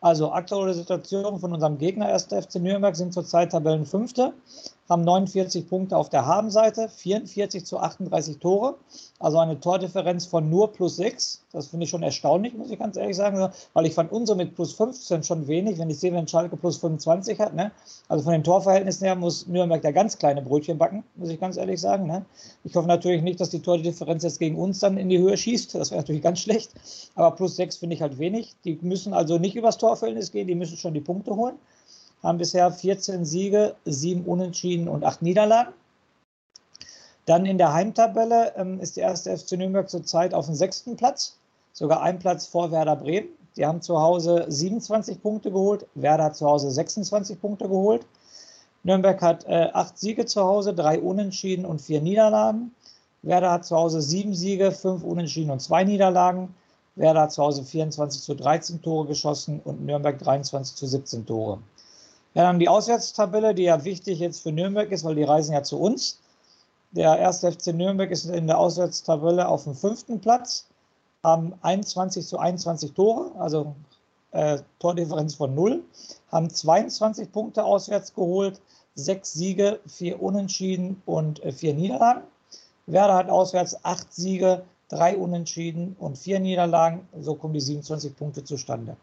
Also aktuelle Situation von unserem Gegner 1. FC Nürnberg sind zurzeit Tabellenfünfte haben 49 Punkte auf der Habenseite, 44 zu 38 Tore, also eine Tordifferenz von nur plus 6. Das finde ich schon erstaunlich, muss ich ganz ehrlich sagen, weil ich fand unsere mit plus 15 schon wenig, wenn ich sehe, wenn Schalke plus 25 hat. Ne? Also von den Torverhältnissen her muss Nürnberg da ganz kleine Brötchen backen, muss ich ganz ehrlich sagen. Ne? Ich hoffe natürlich nicht, dass die Tordifferenz jetzt gegen uns dann in die Höhe schießt. Das wäre natürlich ganz schlecht. Aber plus 6 finde ich halt wenig. Die müssen also nicht übers Torverhältnis gehen, die müssen schon die Punkte holen haben bisher 14 Siege, 7 Unentschieden und 8 Niederlagen. Dann in der Heimtabelle ähm, ist der erste FC Nürnberg zurzeit auf dem sechsten Platz, sogar ein Platz vor Werder Bremen. Die haben zu Hause 27 Punkte geholt, Werder hat zu Hause 26 Punkte geholt. Nürnberg hat äh, acht Siege zu Hause, drei Unentschieden und vier Niederlagen. Werder hat zu Hause sieben Siege, fünf Unentschieden und zwei Niederlagen. Werder hat zu Hause 24 zu 13 Tore geschossen und Nürnberg 23 zu 17 Tore. Ja, dann die Auswärtstabelle, die ja wichtig jetzt für Nürnberg ist, weil die reisen ja zu uns. Der erste FC Nürnberg ist in der Auswärtstabelle auf dem fünften Platz, haben 21 zu 21 Tore, also äh, Tordifferenz von 0, haben 22 Punkte auswärts geholt, sechs Siege, vier Unentschieden und äh, vier Niederlagen. Werder hat auswärts acht Siege, drei Unentschieden und vier Niederlagen. So kommen die 27 Punkte zustande.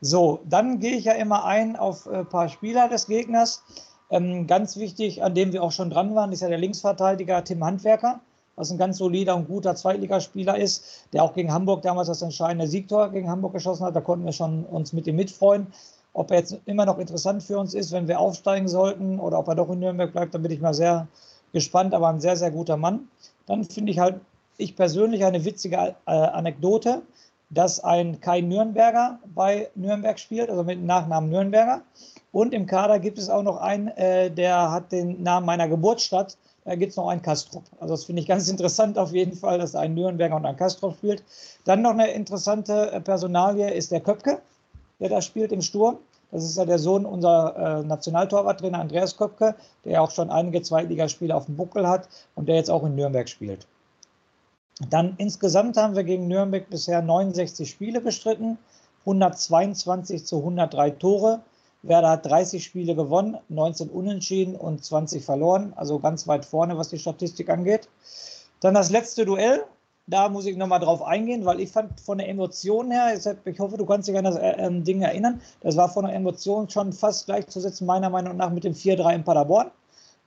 So, dann gehe ich ja immer ein auf ein äh, paar Spieler des Gegners. Ähm, ganz wichtig, an dem wir auch schon dran waren, ist ja der Linksverteidiger Tim Handwerker, was ein ganz solider und guter Zweitligaspieler ist, der auch gegen Hamburg damals das entscheidende Siegtor gegen Hamburg geschossen hat. Da konnten wir schon uns mit ihm mitfreuen. Ob er jetzt immer noch interessant für uns ist, wenn wir aufsteigen sollten oder ob er doch in Nürnberg bleibt, da bin ich mal sehr gespannt, aber ein sehr, sehr guter Mann. Dann finde ich halt, ich persönlich eine witzige äh, Anekdote dass ein Kai Nürnberger bei Nürnberg spielt, also mit dem Nachnamen Nürnberger. Und im Kader gibt es auch noch einen, äh, der hat den Namen meiner Geburtsstadt. Da gibt es noch einen Kastrop. Also das finde ich ganz interessant auf jeden Fall, dass ein Nürnberger und ein Kastrop spielt. Dann noch eine interessante äh, Personalie ist der Köpke, der da spielt im Sturm. Das ist ja der Sohn unserer äh, Nationaltorwarttrainer Andreas Köpke, der auch schon einige Zweitligaspiele auf dem Buckel hat und der jetzt auch in Nürnberg spielt. Dann insgesamt haben wir gegen Nürnberg bisher 69 Spiele bestritten, 122 zu 103 Tore. Werder hat 30 Spiele gewonnen, 19 unentschieden und 20 verloren, also ganz weit vorne, was die Statistik angeht. Dann das letzte Duell, da muss ich nochmal drauf eingehen, weil ich fand von der Emotion her, ich hoffe, du kannst dich an das äh, Ding erinnern, das war von der Emotion schon fast gleichzusetzen, meiner Meinung nach, mit dem 4-3 in Paderborn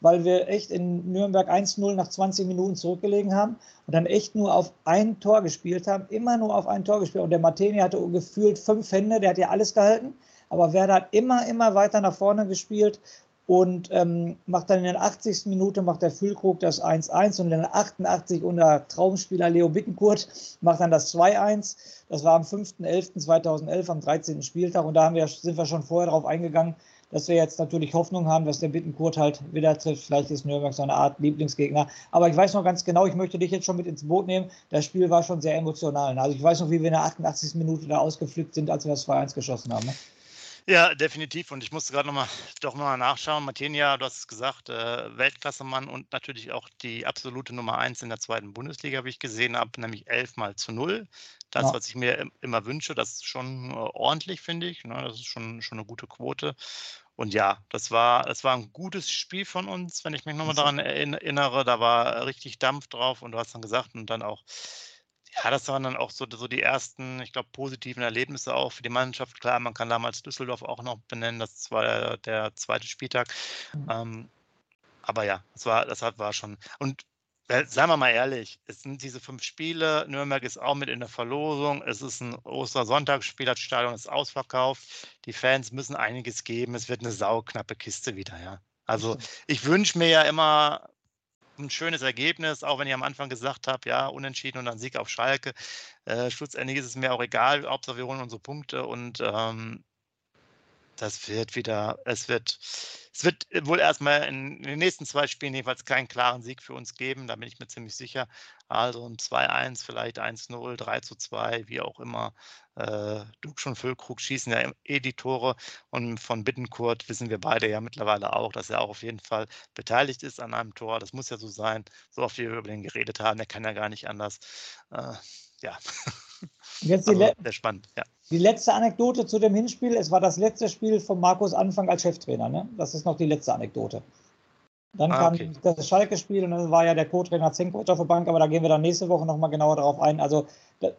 weil wir echt in Nürnberg 1-0 nach 20 Minuten zurückgelegen haben und dann echt nur auf ein Tor gespielt haben, immer nur auf ein Tor gespielt. Und der Martini hatte gefühlt fünf Hände, der hat ja alles gehalten, aber Werder hat immer, immer weiter nach vorne gespielt und ähm, macht dann in der 80. Minute macht der Füllkrug das 1-1 und in der 88 unter Traumspieler Leo Bittenkurt macht dann das 2-1. Das war am 5.11.2011 am 13. Spieltag und da wir, sind wir schon vorher darauf eingegangen, dass wir jetzt natürlich Hoffnung haben, dass der Bittenkurt halt wieder trifft. Vielleicht ist Nürnberg so eine Art Lieblingsgegner. Aber ich weiß noch ganz genau, ich möchte dich jetzt schon mit ins Boot nehmen. Das Spiel war schon sehr emotional. Also ich weiß noch, wie wir in der 88. Minute da ausgeflippt sind, als wir das 2-1 geschossen haben. Ne? Ja, definitiv. Und ich musste gerade noch mal, doch mal nachschauen. Martinia, du hast es gesagt, äh, Weltklassemann und natürlich auch die absolute Nummer 1 in der zweiten Bundesliga, wie ich gesehen habe, nämlich 11 mal zu 0. Das, ja. was ich mir immer wünsche, das ist schon äh, ordentlich, finde ich. Ne? Das ist schon, schon eine gute Quote. Und ja, das war, das war ein gutes Spiel von uns, wenn ich mich nochmal daran erinnere. Da war richtig Dampf drauf und du hast dann gesagt, und dann auch, ja, das waren dann auch so, so die ersten, ich glaube, positiven Erlebnisse auch für die Mannschaft. Klar, man kann damals Düsseldorf auch noch benennen, das war der, der zweite Spieltag. Mhm. Ähm, aber ja, das war, das war schon. Und Seien wir mal ehrlich, es sind diese fünf Spiele. Nürnberg ist auch mit in der Verlosung. Es ist ein Ostersonntagsspiel, das Stadion ist ausverkauft. Die Fans müssen einiges geben. Es wird eine sauknappe Kiste wieder, ja. Also ich wünsche mir ja immer ein schönes Ergebnis, auch wenn ich am Anfang gesagt habe, ja, unentschieden und dann Sieg auf Schalke. Äh, schlussendlich ist es mir auch egal, Hauptsache wir holen unsere Punkte und ähm, das wird wieder, es wird, es wird wohl erstmal in, den nächsten zwei Spielen jedenfalls keinen klaren Sieg für uns geben, da bin ich mir ziemlich sicher. Also ein 2-1, vielleicht 1-0, 3-2, wie auch immer. Äh, Dux und Füllkrug schießen ja eh die Tore und von Bittenkurt wissen wir beide ja mittlerweile auch, dass er auch auf jeden Fall beteiligt ist an einem Tor. Das muss ja so sein, so oft wir über den geredet haben, der kann ja gar nicht anders. Äh, ja. Jetzt die, also, sehr spannend, ja. die letzte Anekdote zu dem Hinspiel. Es war das letzte Spiel von Markus Anfang als Cheftrainer. Ne? Das ist noch die letzte Anekdote. Dann ah, kam okay. das Schalke-Spiel und dann war ja der Co-Trainer Zenkovic auf der Bank, aber da gehen wir dann nächste Woche nochmal genauer darauf ein. Also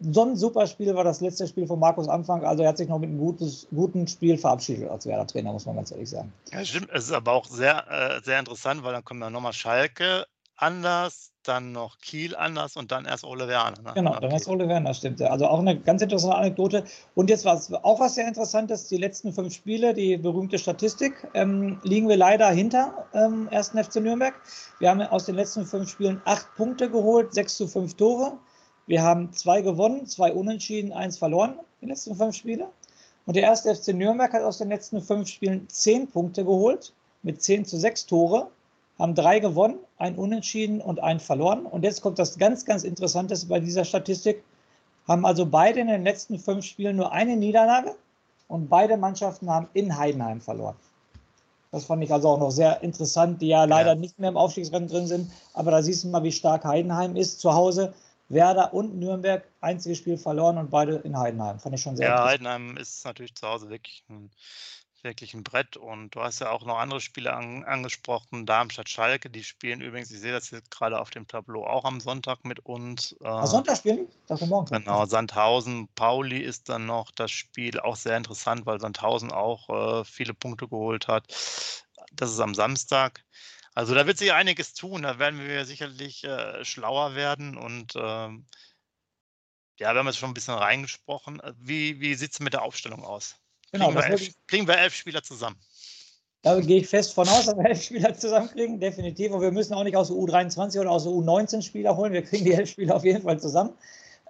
so ein super Spiel war das letzte Spiel von Markus Anfang. Also er hat sich noch mit einem gutes, guten Spiel verabschiedet als Werder-Trainer, muss man ganz ehrlich sagen. Ja, stimmt. Es ist aber auch sehr, äh, sehr interessant, weil dann kommen ja nochmal Schalke anders, dann noch Kiel anders und dann erst Ole Werner. Ne? Genau, dann erst Ole Werner, stimmt. Ja. Also auch eine ganz interessante Anekdote. Und jetzt war es auch was sehr Interessantes, die letzten fünf Spiele, die berühmte Statistik, ähm, liegen wir leider hinter ähm, 1. FC Nürnberg. Wir haben aus den letzten fünf Spielen acht Punkte geholt, sechs zu fünf Tore. Wir haben zwei gewonnen, zwei unentschieden, eins verloren, die letzten fünf Spiele. Und der erste FC Nürnberg hat aus den letzten fünf Spielen zehn Punkte geholt, mit zehn zu sechs Tore haben drei gewonnen, ein Unentschieden und ein verloren. Und jetzt kommt das ganz, ganz Interessante bei dieser Statistik. Haben also beide in den letzten fünf Spielen nur eine Niederlage und beide Mannschaften haben in Heidenheim verloren. Das fand ich also auch noch sehr interessant, die ja leider ja. nicht mehr im Aufstiegsrennen drin sind. Aber da siehst du mal, wie stark Heidenheim ist zu Hause. Werder und Nürnberg, einziges Spiel verloren und beide in Heidenheim. Fand ich schon sehr Ja, Heidenheim ist natürlich zu Hause wirklich ein wirklich ein Brett. Und du hast ja auch noch andere Spiele an, angesprochen, Darmstadt, Schalke, die spielen übrigens, ich sehe das jetzt gerade auf dem Tableau, auch am Sonntag mit uns. Äh, am Sonntag spielen? Dafür morgen. Genau, Sandhausen, Pauli ist dann noch das Spiel, auch sehr interessant, weil Sandhausen auch äh, viele Punkte geholt hat. Das ist am Samstag. Also da wird sich einiges tun, da werden wir sicherlich äh, schlauer werden und ähm, ja, wir haben jetzt schon ein bisschen reingesprochen. Wie, wie sieht es mit der Aufstellung aus? Genau, kriegen, wir elf, kriegen wir elf Spieler zusammen. Da gehe ich fest von aus, dass wir elf Spieler zusammenkriegen, definitiv. Und wir müssen auch nicht aus der U23 oder aus der U19 Spieler holen. Wir kriegen die elf Spieler auf jeden Fall zusammen.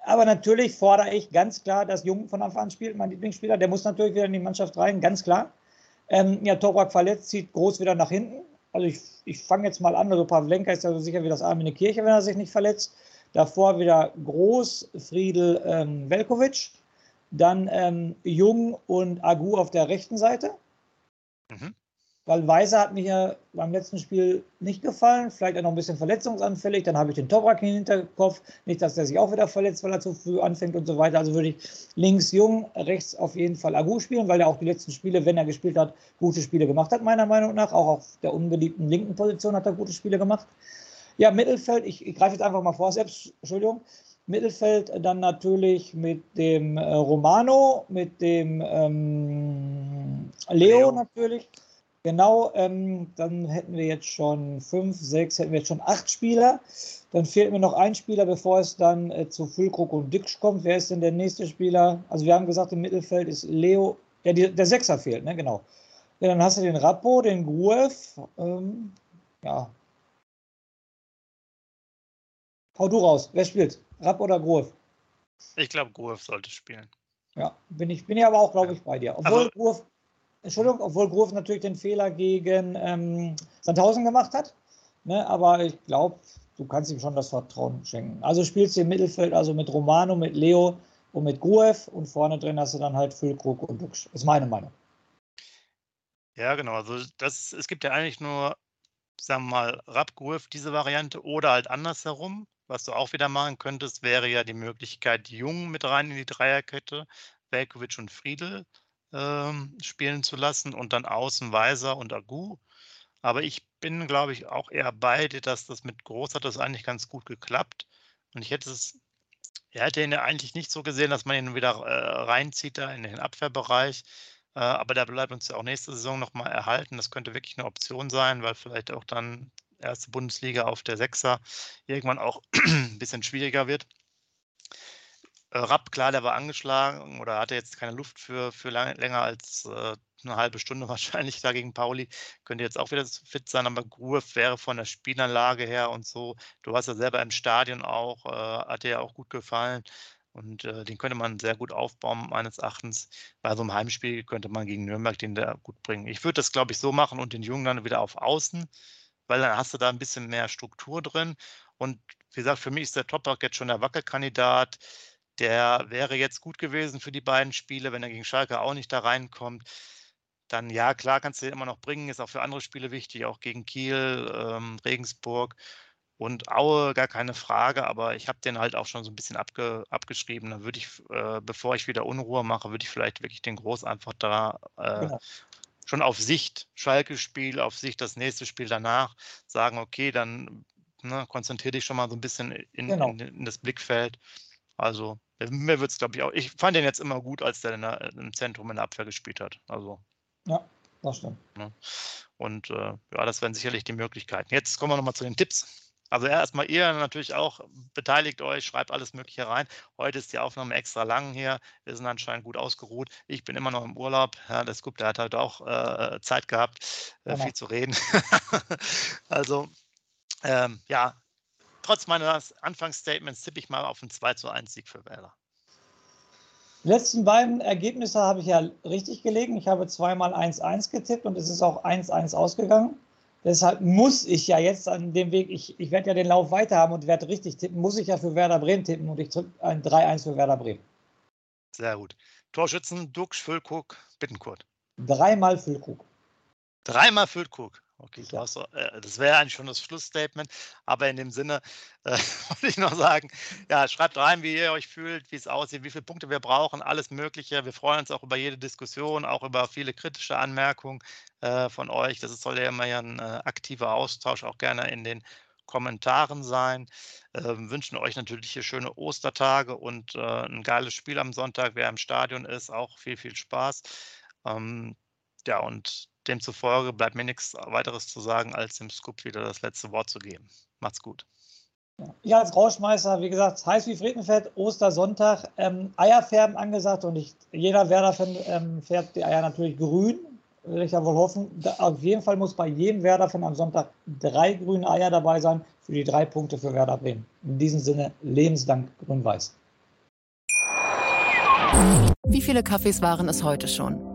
Aber natürlich fordere ich ganz klar, dass Jung von Anfang an spielt, mein Lieblingsspieler. Der muss natürlich wieder in die Mannschaft rein, ganz klar. Ähm, ja, Toprak verletzt, zieht groß wieder nach hinten. Also ich, ich fange jetzt mal an. Also Pavlenka ist ja so sicher wie das Arm in der Kirche, wenn er sich nicht verletzt. Davor wieder Groß, Friedel, ähm, Velkovic. Dann ähm, Jung und Agu auf der rechten Seite. Mhm. Weil Weiser hat mir ja beim letzten Spiel nicht gefallen, vielleicht auch noch ein bisschen verletzungsanfällig. Dann habe ich den Toprak im Hinterkopf. Nicht, dass der sich auch wieder verletzt, weil er zu früh anfängt und so weiter. Also würde ich links Jung, rechts auf jeden Fall Agu spielen, weil er auch die letzten Spiele, wenn er gespielt hat, gute Spiele gemacht hat, meiner Meinung nach. Auch auf der unbeliebten linken Position hat er gute Spiele gemacht. Ja, Mittelfeld, ich, ich greife jetzt einfach mal vor, selbst, Entschuldigung. Mittelfeld dann natürlich mit dem äh, Romano, mit dem ähm, Leo, Leo, natürlich. Genau, ähm, dann hätten wir jetzt schon fünf, sechs, hätten wir jetzt schon acht Spieler. Dann fehlt mir noch ein Spieler, bevor es dann äh, zu Füllkrug und Dix kommt. Wer ist denn der nächste Spieler? Also wir haben gesagt, im Mittelfeld ist Leo, ja, die, der Sechser fehlt, ne? Genau. Ja, dann hast du den Rappo, den Gruev, ähm, ja. Hau du raus, wer spielt? Rapp oder Grof? Ich glaube, Grof sollte spielen. Ja, bin ich, bin ich aber auch, glaube ich, bei dir. Obwohl also, Grof, Entschuldigung, obwohl Grof natürlich den Fehler gegen ähm, Sandhausen gemacht hat. Ne, aber ich glaube, du kannst ihm schon das Vertrauen schenken. Also spielst du im Mittelfeld, also mit Romano, mit Leo und mit Gruev und vorne drin hast du dann halt Füllkrug und Duxch. Ist meine Meinung. Ja, genau. Also das, es gibt ja eigentlich nur, sagen wir mal, Rapp, Gruev, diese Variante oder halt andersherum. Was du auch wieder machen könntest, wäre ja die Möglichkeit, Jung mit rein in die Dreierkette, Velkovic und Friedel ähm, spielen zu lassen und dann außen Weiser und Agu. Aber ich bin, glaube ich, auch eher bei dir, dass das mit Groß hat das eigentlich ganz gut geklappt. Und ich hätte es, er hätte ihn ja eigentlich nicht so gesehen, dass man ihn wieder äh, reinzieht da in den Abwehrbereich. Äh, aber der bleibt uns ja auch nächste Saison nochmal erhalten. Das könnte wirklich eine Option sein, weil vielleicht auch dann erste Bundesliga auf der Sechser irgendwann auch ein bisschen schwieriger wird. Äh, Rapp, klar, der war angeschlagen oder hatte jetzt keine Luft für, für lang, länger als äh, eine halbe Stunde wahrscheinlich da gegen Pauli. Könnte jetzt auch wieder fit sein, aber Gruev wäre von der Spielanlage her und so. Du warst ja selber im Stadion auch, äh, hat dir ja auch gut gefallen. Und äh, den könnte man sehr gut aufbauen, meines Erachtens. Bei so einem Heimspiel könnte man gegen Nürnberg den da gut bringen. Ich würde das, glaube ich, so machen und den Jungen dann wieder auf Außen, weil dann hast du da ein bisschen mehr Struktur drin. Und wie gesagt, für mich ist der Toprak jetzt schon der Wackelkandidat. Der wäre jetzt gut gewesen für die beiden Spiele, wenn er gegen Schalke auch nicht da reinkommt. Dann ja, klar, kannst du den immer noch bringen, ist auch für andere Spiele wichtig, auch gegen Kiel, ähm, Regensburg. Und Aue, gar keine Frage, aber ich habe den halt auch schon so ein bisschen abge, abgeschrieben. Da würde ich, äh, bevor ich wieder Unruhe mache, würde ich vielleicht wirklich den Groß einfach da äh, genau. Schon auf Sicht Schalke-Spiel, auf Sicht das nächste Spiel danach sagen, okay, dann ne, konzentriere dich schon mal so ein bisschen in, genau. in, in das Blickfeld. Also mir wird es, glaube ich, auch. Ich fand den jetzt immer gut, als der, der im Zentrum in der Abwehr gespielt hat. Also. Ja, das stimmt. Ne? Und äh, ja, das wären sicherlich die Möglichkeiten. Jetzt kommen wir nochmal zu den Tipps. Also erstmal ihr natürlich auch, beteiligt euch, schreibt alles Mögliche rein. Heute ist die Aufnahme extra lang hier. Wir sind anscheinend gut ausgeruht. Ich bin immer noch im Urlaub. Ja, der Scoop, der hat halt auch äh, Zeit gehabt, äh, viel zu reden. also ähm, ja, trotz meines Anfangsstatements tippe ich mal auf einen 2 zu 1 Sieg für Werder. Die letzten beiden Ergebnisse habe ich ja richtig gelegen. Ich habe zweimal 1-1 getippt und es ist auch 1-1 ausgegangen. Deshalb muss ich ja jetzt an dem Weg, ich, ich werde ja den Lauf weiter haben und werde richtig tippen, muss ich ja für Werder Bremen tippen und ich tippe ein 3-1 für Werder Bremen. Sehr gut. Torschützen, Dux, Füllkrug, Bittenkurt. Dreimal Füllkrug. Dreimal Füllkrug. Okay, ja. das, äh, das wäre eigentlich schon das Schlussstatement, aber in dem Sinne äh, wollte ich noch sagen, ja, schreibt rein, wie ihr euch fühlt, wie es aussieht, wie viele Punkte wir brauchen, alles Mögliche. Wir freuen uns auch über jede Diskussion, auch über viele kritische Anmerkungen äh, von euch. Das soll ja immer ja ein äh, aktiver Austausch, auch gerne in den Kommentaren sein. Ähm, wünschen euch natürlich hier schöne Ostertage und äh, ein geiles Spiel am Sonntag. Wer im Stadion ist, auch viel, viel Spaß. Ähm, ja, und Demzufolge bleibt mir nichts weiteres zu sagen, als dem Scoop wieder das letzte Wort zu geben. Macht's gut. Ich als Rauschmeister, wie gesagt, heiß wie Friedenfeld, Ostersonntag, ähm, Eierfärben angesagt und ich, jeder Werder-Fan ähm, färbt die Eier natürlich grün, will ich ja wohl hoffen. Da, auf jeden Fall muss bei jedem Werder-Fan am Sonntag drei grüne Eier dabei sein für die drei Punkte für Werder Bremen. In diesem Sinne, lebenslang grün-weiß. Wie viele Kaffees waren es heute schon?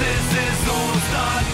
this is Osterdeich.